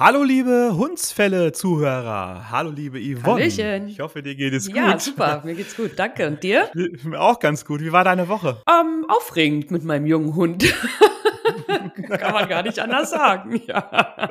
Hallo liebe Hundsfälle-Zuhörer. Hallo liebe Yvonne. Hallöchen. Ich hoffe, dir geht es gut. Ja, super. Mir geht's gut. Danke. Und dir? Mir auch ganz gut. Wie war deine Woche? Ähm, aufregend mit meinem jungen Hund. Kann man gar nicht anders sagen, ja.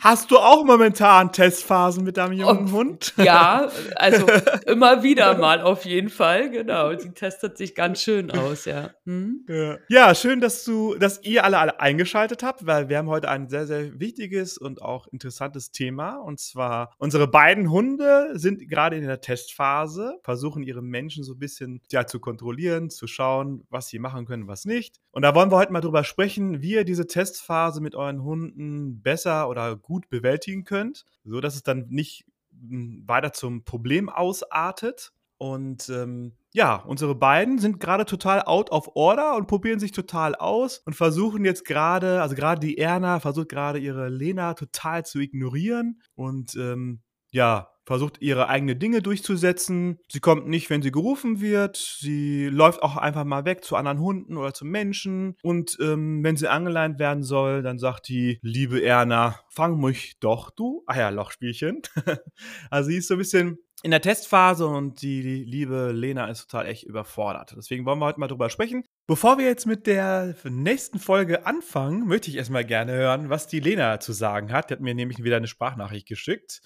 Hast du auch momentan Testphasen mit deinem jungen oh, Hund? Ja, also immer wieder mal auf jeden Fall, genau. Sie testet sich ganz schön aus, ja. Hm? ja. Ja, schön, dass du, dass ihr alle, alle eingeschaltet habt, weil wir haben heute ein sehr, sehr wichtiges und auch interessantes Thema. Und zwar, unsere beiden Hunde sind gerade in der Testphase, versuchen ihre Menschen so ein bisschen ja, zu kontrollieren, zu schauen, was sie machen können, was nicht. Und da wollen wir heute mal drüber sprechen, wie ihr diese Testphase mit euren Hunden besser oder gut bewältigen könnt, so dass es dann nicht hm, weiter zum Problem ausartet. Und ähm, ja, unsere beiden sind gerade total out of order und probieren sich total aus und versuchen jetzt gerade, also gerade die Erna versucht gerade ihre Lena total zu ignorieren und ähm, ja, versucht ihre eigenen Dinge durchzusetzen. Sie kommt nicht, wenn sie gerufen wird. Sie läuft auch einfach mal weg zu anderen Hunden oder zu Menschen. Und ähm, wenn sie angeleint werden soll, dann sagt die liebe Erna, fang mich doch, du Eierlochspielchen. also sie ist so ein bisschen in der Testphase und die liebe Lena ist total echt überfordert. Deswegen wollen wir heute mal drüber sprechen. Bevor wir jetzt mit der nächsten Folge anfangen, möchte ich erstmal gerne hören, was die Lena zu sagen hat. Die hat mir nämlich wieder eine Sprachnachricht geschickt.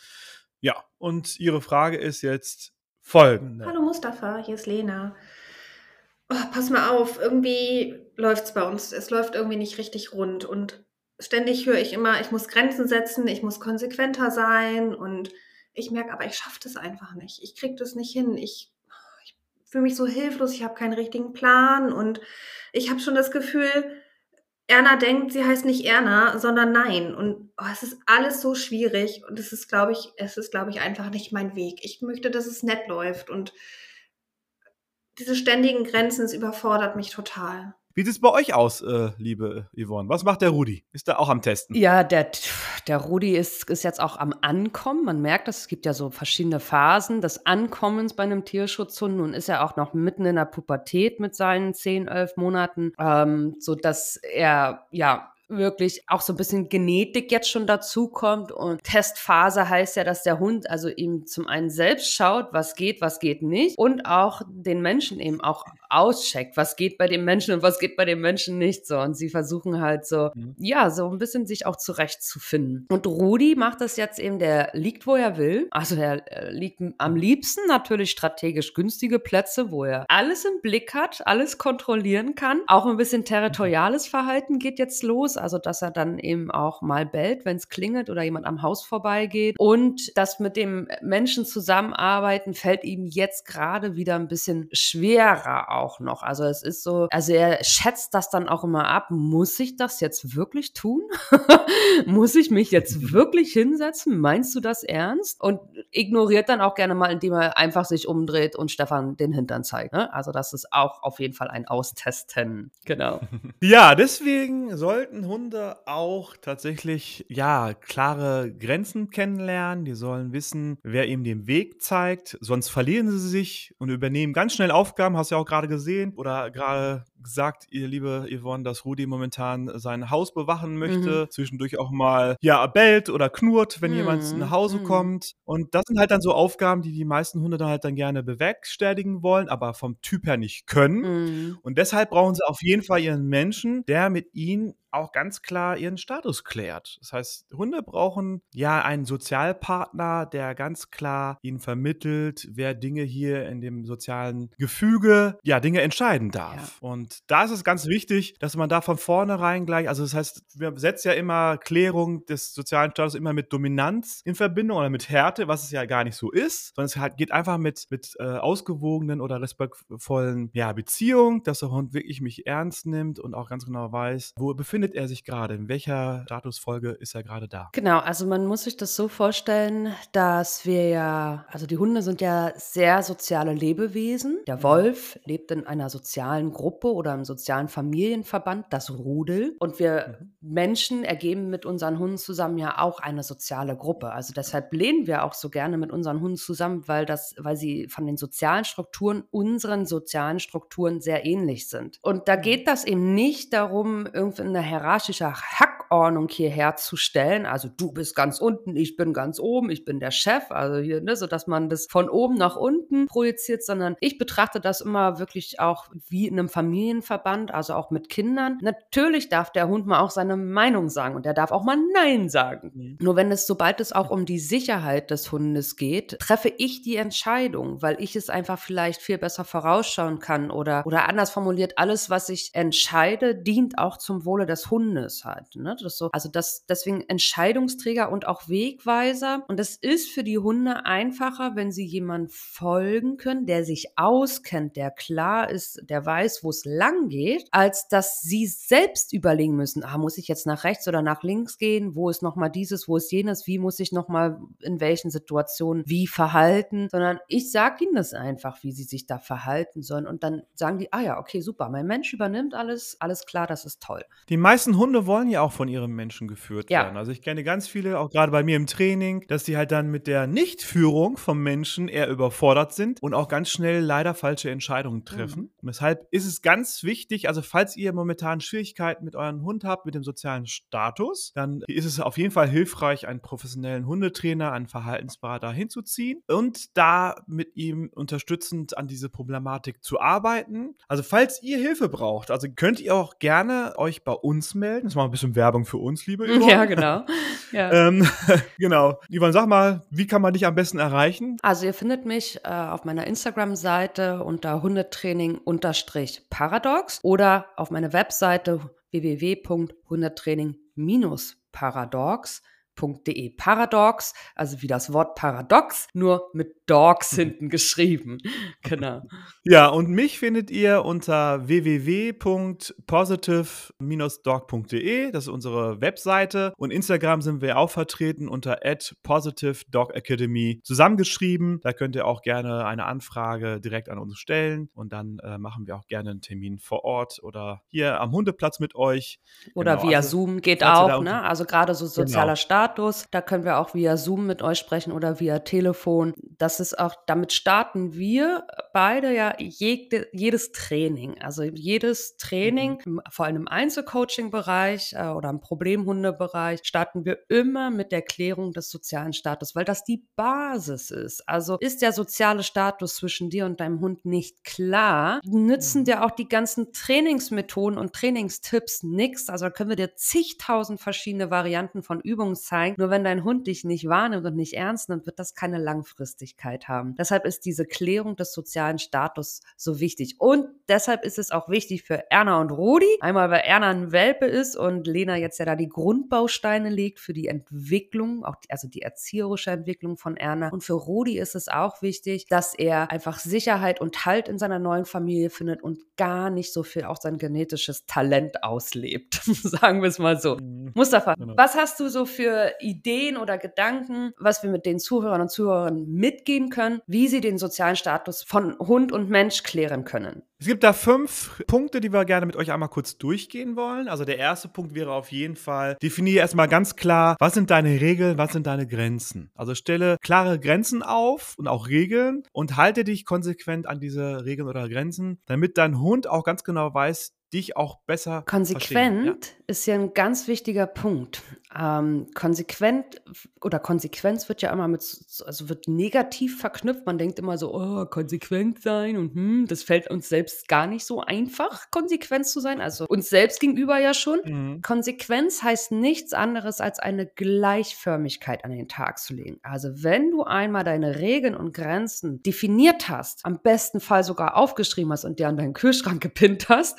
Ja, und Ihre Frage ist jetzt folgende. Hallo Mustafa, hier ist Lena. Oh, pass mal auf, irgendwie läuft es bei uns. Es läuft irgendwie nicht richtig rund. Und ständig höre ich immer, ich muss Grenzen setzen, ich muss konsequenter sein. Und ich merke aber, ich schaffe das einfach nicht. Ich kriege das nicht hin. Ich, ich fühle mich so hilflos, ich habe keinen richtigen Plan. Und ich habe schon das Gefühl, Erna denkt, sie heißt nicht Erna, sondern Nein. Und oh, es ist alles so schwierig und es ist, glaube ich, es ist, glaube ich, einfach nicht mein Weg. Ich möchte, dass es nett läuft und diese ständigen Grenzen, es überfordert mich total. Wie sieht es bei euch aus, äh, liebe Yvonne? Was macht der Rudi? Ist er auch am Testen? Ja, der, der Rudi ist, ist jetzt auch am Ankommen. Man merkt das, es gibt ja so verschiedene Phasen des Ankommens bei einem Tierschutzhund. Nun ist er auch noch mitten in der Pubertät mit seinen 10, 11 Monaten, ähm, sodass er ja wirklich auch so ein bisschen Genetik jetzt schon dazukommt. Und Testphase heißt ja, dass der Hund also ihm zum einen selbst schaut, was geht, was geht nicht und auch den Menschen eben auch auscheckt, was geht bei dem Menschen und was geht bei dem Menschen nicht so. Und sie versuchen halt so, mhm. ja, so ein bisschen sich auch zurechtzufinden. Und Rudi macht das jetzt eben, der liegt, wo er will. Also er liegt am liebsten natürlich strategisch günstige Plätze, wo er alles im Blick hat, alles kontrollieren kann. Auch ein bisschen territoriales Verhalten geht jetzt los also dass er dann eben auch mal bellt, wenn es klingelt oder jemand am Haus vorbeigeht. Und das mit dem Menschen zusammenarbeiten fällt ihm jetzt gerade wieder ein bisschen schwerer auch noch. Also es ist so, also er schätzt das dann auch immer ab. Muss ich das jetzt wirklich tun? Muss ich mich jetzt wirklich hinsetzen? Meinst du das ernst? Und ignoriert dann auch gerne mal, indem er einfach sich umdreht und Stefan den Hintern zeigt. Ne? Also das ist auch auf jeden Fall ein Austesten. Genau. Ja, deswegen sollten Hunde auch tatsächlich, ja, klare Grenzen kennenlernen. Die sollen wissen, wer ihm den Weg zeigt. Sonst verlieren sie sich und übernehmen ganz schnell Aufgaben. Hast du ja auch gerade gesehen oder gerade gesagt, ihr liebe Yvonne, dass Rudi momentan sein Haus bewachen möchte. Mhm. Zwischendurch auch mal, ja, bellt oder knurrt, wenn mhm. jemand nach Hause mhm. kommt. Und das sind halt dann so Aufgaben, die die meisten Hunde dann halt dann gerne bewerkstelligen wollen, aber vom Typ her nicht können. Mhm. Und deshalb brauchen sie auf jeden Fall ihren Menschen, der mit ihnen auch ganz klar ihren Status klärt. Das heißt, Hunde brauchen ja einen Sozialpartner, der ganz klar ihnen vermittelt, wer Dinge hier in dem sozialen Gefüge, ja, Dinge entscheiden darf. Ja. Und da ist es ganz wichtig, dass man da von vornherein gleich, also das heißt, wir setzen ja immer Klärung des sozialen Status immer mit Dominanz in Verbindung oder mit Härte, was es ja gar nicht so ist, sondern es halt geht einfach mit, mit äh, ausgewogenen oder respektvollen ja, Beziehungen, dass der Hund wirklich mich ernst nimmt und auch ganz genau weiß, wo er befindet befindet er sich gerade? In welcher Statusfolge ist er gerade da? Genau, also man muss sich das so vorstellen, dass wir ja, also die Hunde sind ja sehr soziale Lebewesen. Der Wolf lebt in einer sozialen Gruppe oder im sozialen Familienverband, das Rudel. Und wir Mhm. Menschen ergeben mit unseren Hunden zusammen ja auch eine soziale Gruppe. Also deshalb lehnen wir auch so gerne mit unseren Hunden zusammen, weil das, weil sie von den sozialen Strukturen unseren sozialen Strukturen sehr ähnlich sind. Und da geht das eben nicht darum, irgendwie eine hierarchische Hackordnung hier herzustellen. Also du bist ganz unten, ich bin ganz oben, ich bin der Chef. Also hier, ne, so dass man das von oben nach unten projiziert, sondern ich betrachte das immer wirklich auch wie in einem Familienverband, also auch mit Kindern. Natürlich darf der Hund mal auch seine Meinung sagen und der darf auch mal Nein sagen. Mhm. Nur wenn es, sobald es auch um die Sicherheit des Hundes geht, treffe ich die Entscheidung, weil ich es einfach vielleicht viel besser vorausschauen kann oder, oder anders formuliert, alles, was ich entscheide, dient auch zum Wohle des Hundes halt. Ne? Das so, also das, deswegen Entscheidungsträger und auch Wegweiser. Und es ist für die Hunde einfacher, wenn sie jemand folgen können, der sich auskennt, der klar ist, der weiß, wo es lang geht, als dass sie selbst überlegen müssen, ah, muss ich jetzt nach rechts oder nach links gehen? Wo ist nochmal dieses, wo ist jenes? Wie muss ich nochmal in welchen Situationen wie verhalten? Sondern ich sage ihnen das einfach, wie sie sich da verhalten sollen. Und dann sagen die, ah ja, okay, super, mein Mensch übernimmt alles, alles klar, das ist toll. Die meisten Hunde wollen ja auch von ihrem Menschen geführt Ja. werden. Also ich kenne ganz viele, auch gerade bei mir im Training, dass die halt dann mit der Nichtführung vom Menschen eher überfordert sind und auch ganz schnell leider falsche Entscheidungen treffen. Und deshalb ist es ganz wichtig, also falls ihr momentan Schwierigkeiten mit eurem Hund habt, mit dem sozialen Status, dann ist es auf jeden Fall hilfreich, einen professionellen Hundetrainer, einen Verhaltensberater hinzuziehen und da mit ihm unterstützend an diese Problematik zu arbeiten. Also falls ihr Hilfe braucht, also könnt ihr auch gerne euch bei uns melden. Das mal ein bisschen Werbung für uns, liebe Yvonne. Ja, genau. Ja. Ähm, genau. Yvonne, sag mal, wie kann man dich am besten erreichen? Also ihr findet mich äh, auf meiner Instagram-Seite unter Hundetraining-Paradox oder auf meiner Webseite www.hundetraining-paradox.de. Paradox, also wie das Wort Paradox, nur mit Dogs hinten geschrieben. Genau. Ja, und mich findet ihr unter www.positive-dog.de. Das ist unsere Webseite. Und Instagram sind wir auch vertreten unter positive dog academy zusammengeschrieben. Da könnt ihr auch gerne eine Anfrage direkt an uns stellen. Und dann äh, machen wir auch gerne einen Termin vor Ort oder hier am Hundeplatz mit euch. Oder Genau, via also, Zoom geht auch, ne? Also gerade so sozialer Genau. Status, da können wir auch via Zoom mit euch sprechen oder via Telefon. Das ist auch, damit starten wir beide ja jede, jedes Training. Also jedes Training, im- vor allem im Einzelcoaching-Bereich äh, oder im Problemhundebereich, starten wir immer mit der Klärung des sozialen Status, weil das die Basis ist. Also ist der soziale Status zwischen dir und deinem Hund nicht klar, nützen Mhm. dir auch die ganzen Trainingsmethoden und Trainingstipps nichts. Also können wir dir zigtausend verschiedene Varianten von Übungen zeigen. Nur wenn dein Hund dich nicht wahrnimmt und nicht ernst nimmt, wird das keine Langfristigkeit haben. Deshalb ist diese Klärung des sozialen Status so wichtig. Und deshalb ist es auch wichtig für Erna und Rudi. Einmal, weil Erna ein Welpe ist und Lena jetzt ja da die Grundbausteine legt für die Entwicklung, auch die, also die erzieherische Entwicklung von Erna. Und für Rudi ist es auch wichtig, dass er einfach Sicherheit und Halt in seiner neuen Familie findet und gar nicht so viel auch sein genetisches Talent auslebt. Sagen wir es mal so. Mhm. Mustafa, Genau. was hast du so für Ideen oder Gedanken, was wir mit den Zuhörern und Zuhörern mitgeben können, wie sie den sozialen Status von Hund und Mensch klären können? Es gibt da fünf Punkte, die wir gerne mit euch einmal kurz durchgehen wollen. Also der erste Punkt wäre auf jeden Fall, definiere erstmal ganz klar, was sind deine Regeln, was sind deine Grenzen. Also stelle klare Grenzen auf und auch Regeln und halte dich konsequent an diese Regeln oder Grenzen, damit dein Hund auch ganz genau weiß, dich auch besser. Konsequent ist ja ein ganz wichtiger Punkt. Ähm, konsequent oder Konsequenz wird ja immer mit, so- also wird negativ verknüpft. Man denkt immer so, oh, konsequent sein und hm, das fällt uns selbst gar nicht so einfach, konsequent zu sein. Also uns selbst gegenüber ja schon. Ja. Mhm. Konsequenz heißt nichts anderes als eine Gleichförmigkeit an den Tag zu legen. Also wenn du einmal deine Regeln und Grenzen definiert hast, am besten Fall sogar aufgeschrieben hast und dir an deinen Kühlschrank gepinnt hast,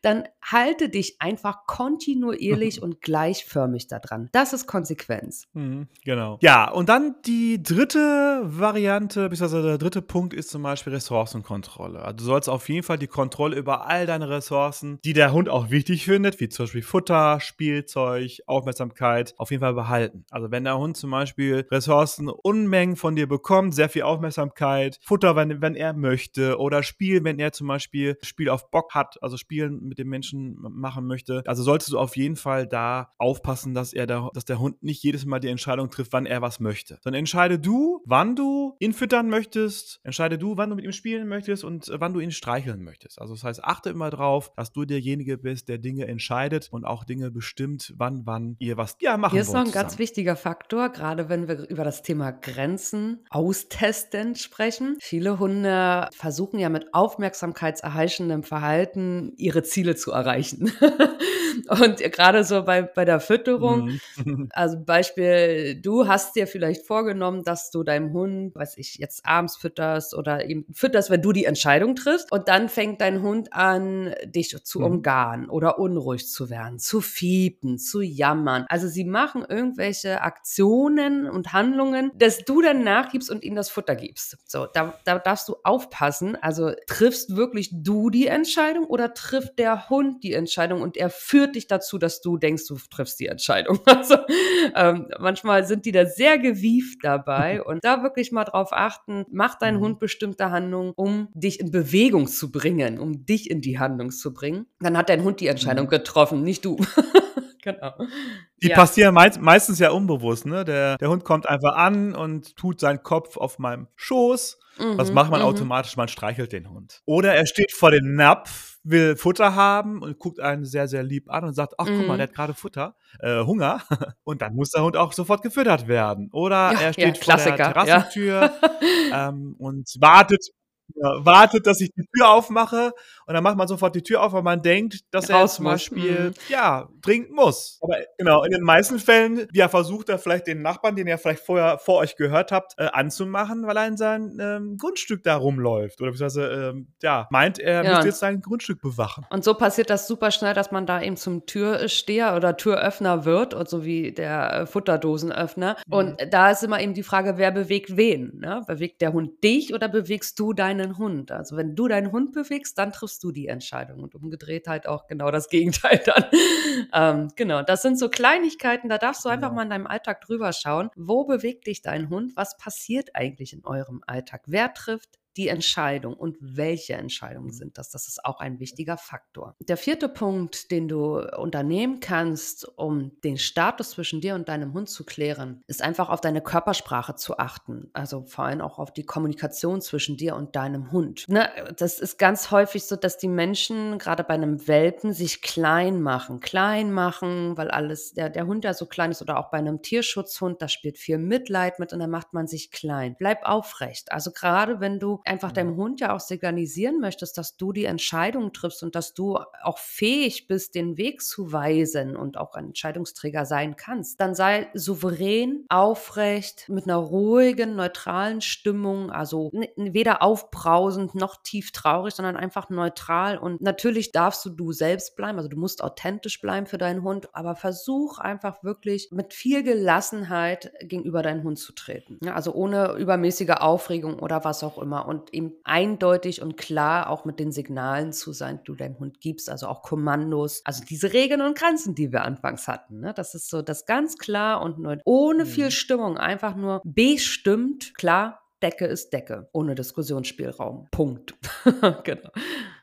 dann halte dich einfach kontinuierlich und gleichförmig daran. Das ist Konsequenz. Mhm, genau. Ja, und dann die dritte Variante, beziehungsweise der dritte Punkt ist zum Beispiel Ressourcenkontrolle. Also du sollst auf jeden Fall die Kontrolle über all deine Ressourcen, die der Hund auch wichtig findet, wie zum Beispiel Futter, Spielzeug, Aufmerksamkeit, auf jeden Fall behalten. Also wenn der Hund zum Beispiel Ressourcen Unmengen von dir bekommt, sehr viel Aufmerksamkeit, Futter, wenn, wenn er möchte, oder Spiel, wenn er zum Beispiel Spiel auf Bock hat, also Spielen mit dem Menschen machen möchte. Also solltest du auf jeden Fall da aufpassen, dass er da, dass der Hund nicht jedes Mal die Entscheidung trifft, wann er was möchte. Sondern entscheide du, wann du ihn füttern möchtest, entscheide du, wann du mit ihm spielen möchtest und wann du ihn streicheln möchtest. Also das heißt, achte immer drauf, dass du derjenige bist, der Dinge entscheidet und auch Dinge bestimmt, wann, wann ihr was ja, machen Hier ist noch ein zusammen. ganz wichtiger Faktor, gerade wenn wir über das Thema Grenzen austesten sprechen. Viele Hunde versuchen ja mit aufmerksamkeitserheischendem Verhalten ihre Ziele zu erreichen. Und gerade so bei, bei der Fütterung, Mhm. also Beispiel, du hast dir vielleicht vorgenommen, dass du deinem Hund, weiß ich, jetzt abends fütterst oder ihm fütterst, wenn du die Entscheidung triffst. Und dann fängt dein Hund an, dich zu Mhm. umgarnen oder unruhig zu werden, zu fiepen, zu jammern. Also sie machen irgendwelche Aktionen und Handlungen, dass du dann nachgibst und ihnen das Futter gibst. So, da, da darfst du aufpassen. Also triffst wirklich du die Entscheidung oder trifft der Hund die Entscheidung und er führt dich dazu, dass du denkst, du triffst die Entscheidung. Also ähm, manchmal sind die da sehr gewieft dabei und da wirklich mal drauf achten, macht dein Mhm. Hund bestimmte Handlungen, um dich in Bewegung zu bringen, um dich in die Handlung zu bringen. Dann hat dein Hund die Entscheidung Mhm. getroffen, nicht du. genau. Die Ja. passieren meist, meistens ja unbewusst, ne? Der, der Hund kommt einfach an und tut seinen Kopf auf meinem Schoß. Was Mhm, macht man mhm. automatisch? Man streichelt den Hund. Oder er steht vor dem Napf, will Futter haben und guckt einen sehr, sehr lieb an und sagt, ach guck mal, Mhm. der hat gerade Futter, äh, Hunger. Und dann muss der Hund auch sofort gefüttert werden. Oder Ja, er ja, steht vor der Klassiker, ja. Terrassentür ähm, und wartet, ja, wartet, dass ich die Tür aufmache. Und dann macht man sofort die Tür auf, weil man denkt, dass er zum Beispiel, mhm. ja, dringend muss. Aber genau, in den meisten Fällen, ja, versucht er vielleicht den Nachbarn, den ihr vielleicht vorher vor euch gehört habt, äh, anzumachen, weil er in sein ähm, Grundstück da rumläuft. Oder beziehungsweise, ähm, ja, meint, er Ja. müsste jetzt sein Grundstück bewachen. Und so passiert das super schnell, dass man da eben zum Türsteher oder Türöffner wird, und so wie der äh, Futterdosenöffner. Mhm. Und da ist immer eben die Frage, wer bewegt wen? Ne? Bewegt der Hund dich oder bewegst du deinen Hund? Also wenn du deinen Hund bewegst, dann triffst du die Entscheidung und umgedreht halt auch genau das Gegenteil dann. ähm, genau, das sind so Kleinigkeiten, da darfst du einfach Genau. mal in deinem Alltag drüber schauen. Wo bewegt dich dein Hund? Was passiert eigentlich in eurem Alltag? Wer trifft die Entscheidung und welche Entscheidungen sind das? Das ist auch ein wichtiger Faktor. Der vierte Punkt, den du unternehmen kannst, um den Status zwischen dir und deinem Hund zu klären, ist einfach auf deine Körpersprache zu achten. Also vor allem auch auf die Kommunikation zwischen dir und deinem Hund. Ne, das ist ganz häufig so, dass die Menschen gerade bei einem Welpen sich klein machen, klein machen, weil alles, der, der Hund ja so klein ist oder auch bei einem Tierschutzhund, da spielt viel Mitleid mit und dann macht man sich klein. Bleib aufrecht. Also gerade wenn du einfach deinem Hund ja auch signalisieren möchtest, dass du die Entscheidung triffst und dass du auch fähig bist, den Weg zu weisen und auch ein Entscheidungsträger sein kannst, dann sei souverän, aufrecht, mit einer ruhigen, neutralen Stimmung, also weder aufbrausend noch tief traurig, sondern einfach neutral. Und natürlich darfst du du selbst bleiben, also du musst authentisch bleiben für deinen Hund, aber versuch einfach wirklich mit viel Gelassenheit gegenüber deinem Hund zu treten. Ja, also ohne übermäßige Aufregung oder was auch immer und ihm eindeutig und klar auch mit den Signalen zu sein, die du deinem Hund gibst, also auch Kommandos, also diese Regeln und Grenzen, die wir anfangs hatten. Ne? Das ist so das ganz klar und nur ohne viel Mhm. Stimmung, einfach nur bestimmt, klar, Decke ist Decke, ohne Diskussionsspielraum. Punkt. genau.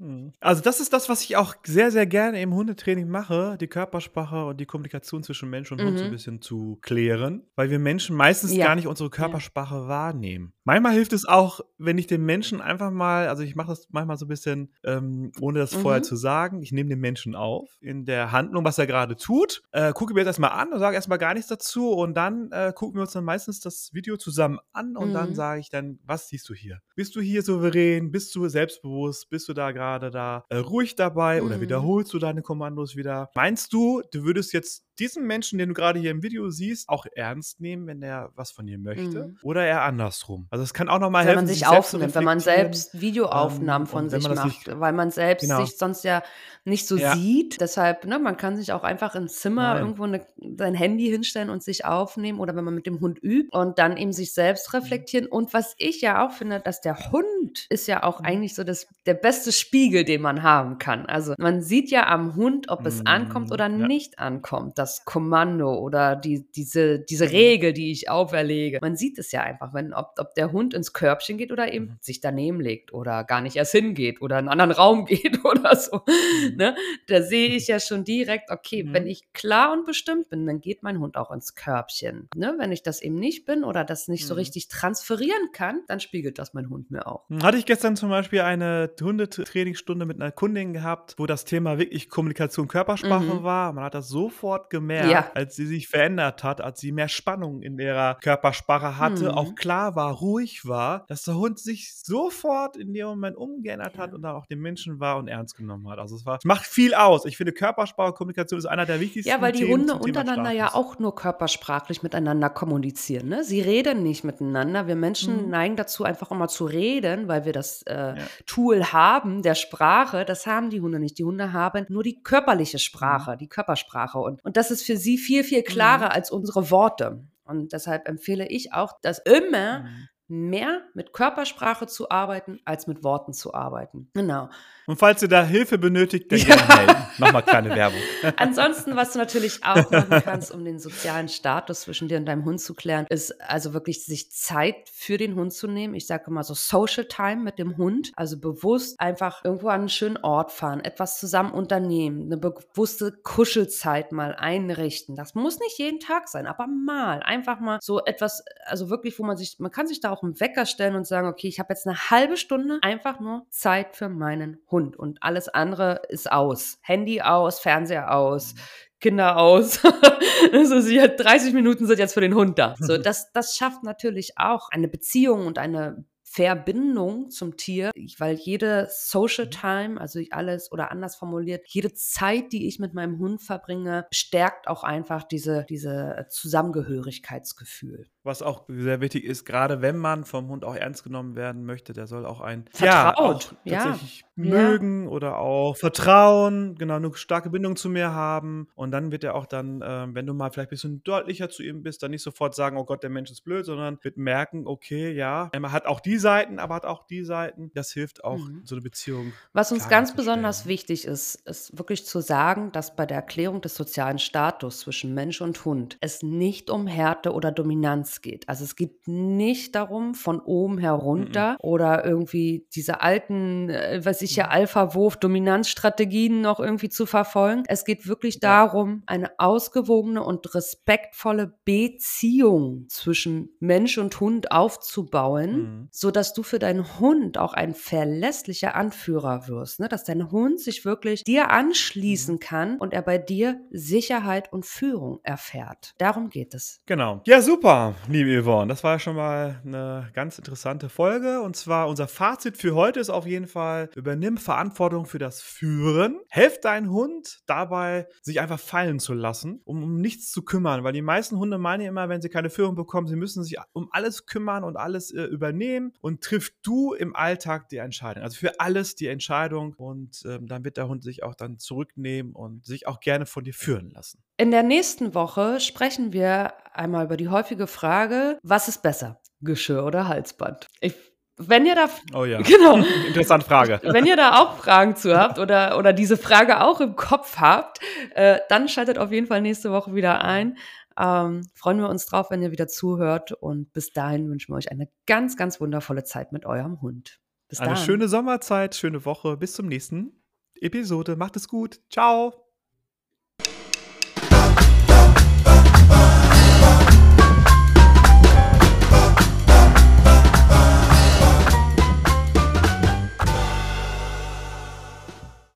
Mhm. Also das ist das, was ich auch sehr, sehr gerne im Hundetraining mache, die Körpersprache und die Kommunikation zwischen Mensch und Hund so ein Mhm. bisschen zu klären, weil wir Menschen meistens Ja. gar nicht unsere Körpersprache wahrnehmen. Manchmal hilft es auch, wenn ich den Menschen einfach mal, also ich mache das manchmal so ein bisschen, ähm, ohne das vorher Mhm. zu sagen, ich nehme den Menschen auf in der Handlung, was er gerade tut, äh, gucke mir das erstmal an und sage erstmal gar nichts dazu und dann äh, gucken wir uns dann meistens das Video zusammen an und dann Mhm. sage ich dann, was siehst du hier? Bist du hier souverän? Bist du selbstbewusst? Bist du da gerade gerade da äh, ruhig dabei oder Mhm. wiederholst du deine Kommandos wieder? Meinst du, du würdest jetzt diesen Menschen, den du gerade hier im Video siehst, auch ernst nehmen, wenn er was von dir möchte? Mhm. Oder eher andersrum? Also es kann auch nochmal wenn helfen, man sich zu aufnimmt, wenn man selbst Videoaufnahmen Ähm, von wenn sich macht, nicht- weil man selbst Genau. sich sonst ja nicht so Ja. sieht. Deshalb, ne, man kann sich auch einfach im Zimmer Nein. irgendwo eine, sein Handy hinstellen und sich aufnehmen oder wenn man mit dem Hund übt und dann eben sich Mhm. selbst reflektieren. Und was ich ja auch finde, dass der Hund ist ja auch Mhm. eigentlich so das, der beste Spiegel, den man haben kann. Also man sieht ja am Hund, ob es Mhm, ankommt oder ja. nicht ankommt, das Kommando oder die, diese, diese Mhm. Regel, die ich auferlege. Man sieht es ja einfach, wenn, ob, ob der Hund ins Körbchen geht oder eben Mhm. sich daneben legt oder gar nicht erst hingeht oder in einen anderen Raum geht oder so. Mhm. Ne? Da sehe ich ja schon direkt, okay, Mhm. wenn ich klar und bestimmt bin, dann geht mein Hund auch ins Körbchen. Ne? Wenn ich das eben nicht bin oder das nicht so Mhm. richtig transferieren kann, dann spiegelt das mein Hund mir auch. Hm, Hatte ich gestern zum Beispiel eine Hundetrainingsstunde mit einer Kundin gehabt, wo das Thema wirklich Kommunikation, Körpersprache Mhm. war. Man hat das sofort gemerkt, Ja. als sie sich verändert hat, als sie mehr Spannung in ihrer Körpersprache hatte, Mhm. auch klar war, ruhig war, dass der Hund sich sofort in dem Moment umgeändert hat und dann auch den Menschen war und ernst genommen hat. Also es war, es macht viel aus. Ich finde Körpersprache, Kommunikation ist einer der wichtigsten Ja, weil die Hunde untereinander ja auch nur körpersprachlich miteinander kommunizieren. Ne? Sie reden nicht miteinander. Wir Menschen Mhm. neigen dazu, einfach immer zu reden, weil wir das äh, Ja. Tool haben der Sprache. Das haben die Hunde nicht. Die Hunde haben nur die körperliche Sprache, Mhm. die Körpersprache. Und, und das ist für sie viel, viel klarer als unsere Worte. Und deshalb empfehle ich auch, dass immer Mhm. Mehr mit Körpersprache zu arbeiten, als mit Worten zu arbeiten. Genau. Und falls ihr da Hilfe benötigt, dann Ja. gerne melden. Nochmal kleine Werbung. Ansonsten, was du natürlich auch machen kannst, um den sozialen Status zwischen dir und deinem Hund zu klären, ist also wirklich sich Zeit für den Hund zu nehmen. Ich sage immer so Social Time mit dem Hund. Also bewusst einfach irgendwo an einen schönen Ort fahren, etwas zusammen unternehmen, eine bewusste Kuschelzeit mal einrichten. Das muss nicht jeden Tag sein, aber mal. Einfach mal so etwas, also wirklich, wo man sich, man kann sich da auch einen Wecker stellen und sagen, okay, ich habe jetzt eine halbe Stunde einfach nur Zeit für meinen Hund und alles andere ist aus. Handy aus, Fernseher aus, Kinder aus. also sie hat 30 Minuten sind jetzt für den Hund da. So, das, das schafft natürlich auch eine Beziehung und eine Verbindung zum Tier, weil jede Social Time, also alles oder anders formuliert, jede Zeit, die ich mit meinem Hund verbringe, stärkt auch einfach diese, diese Zusammengehörigkeitsgefühl. Was auch sehr wichtig ist, gerade wenn man vom Hund auch ernst genommen werden möchte, der soll auch ein Vertraut, ja, ja. auch tatsächlich Ja. Mögen oder auch vertrauen, genau, eine starke Bindung zu mir haben. Und dann wird er auch dann, ähm, wenn du mal vielleicht ein bisschen deutlicher zu ihm bist, dann nicht sofort sagen, oh Gott, der Mensch ist blöd, sondern wird merken, okay, ja, er hat auch die Seiten, aber hat auch die Seiten. Das hilft auch, Mhm. so eine Beziehung. Was uns ganz besonders wichtig ist, ist wirklich zu sagen, dass bei der Erklärung des sozialen Status zwischen Mensch und Hund es nicht um Härte oder Dominanz geht. Also es geht nicht darum, von oben herunter oder irgendwie diese alten, äh, was ich ja, Mhm. Alpha-Wurf-Dominanzstrategien noch irgendwie zu verfolgen. Es geht wirklich darum, eine ausgewogene und respektvolle Beziehung zwischen Mensch und Hund aufzubauen, Mhm. so dass du für deinen Hund auch ein verlässlicher Anführer wirst, ne? dass dein Hund sich wirklich dir anschließen Mhm. kann und er bei dir Sicherheit und Führung erfährt. Darum geht es. Genau. Ja, super, liebe Yvonne. Das war ja schon mal eine ganz interessante Folge. Und zwar unser Fazit für heute ist auf jeden Fall, übernimm Verantwortung für das Führen. Helf deinen Hund dabei, sich einfach fallen zu lassen, um um nichts zu kümmern. Weil die meisten Hunde meinen immer, wenn sie keine Führung bekommen, sie müssen sich um alles kümmern und alles äh, übernehmen. Und triff du im Alltag die Entscheidung. Also für alles die Entscheidung. Und ähm, dann wird der Hund sich auch dann zurücknehmen und sich auch gerne von dir führen lassen. In der nächsten Woche sprechen wir einmal über die häufige Frage, was ist besser, Geschirr oder Halsband? Ich, wenn ihr da Oh ja. genau, Interessante Frage. Wenn ihr da auch Fragen zu habt oder, oder diese Frage auch im Kopf habt, äh, dann schaltet auf jeden Fall nächste Woche wieder ein. Ähm, freuen wir uns drauf, wenn ihr wieder zuhört. Und bis dahin wünschen wir euch eine ganz, ganz wundervolle Zeit mit eurem Hund. Bis Eine dann. schöne Sommerzeit, schöne Woche. Bis zum nächsten Episode. Macht es gut. Ciao.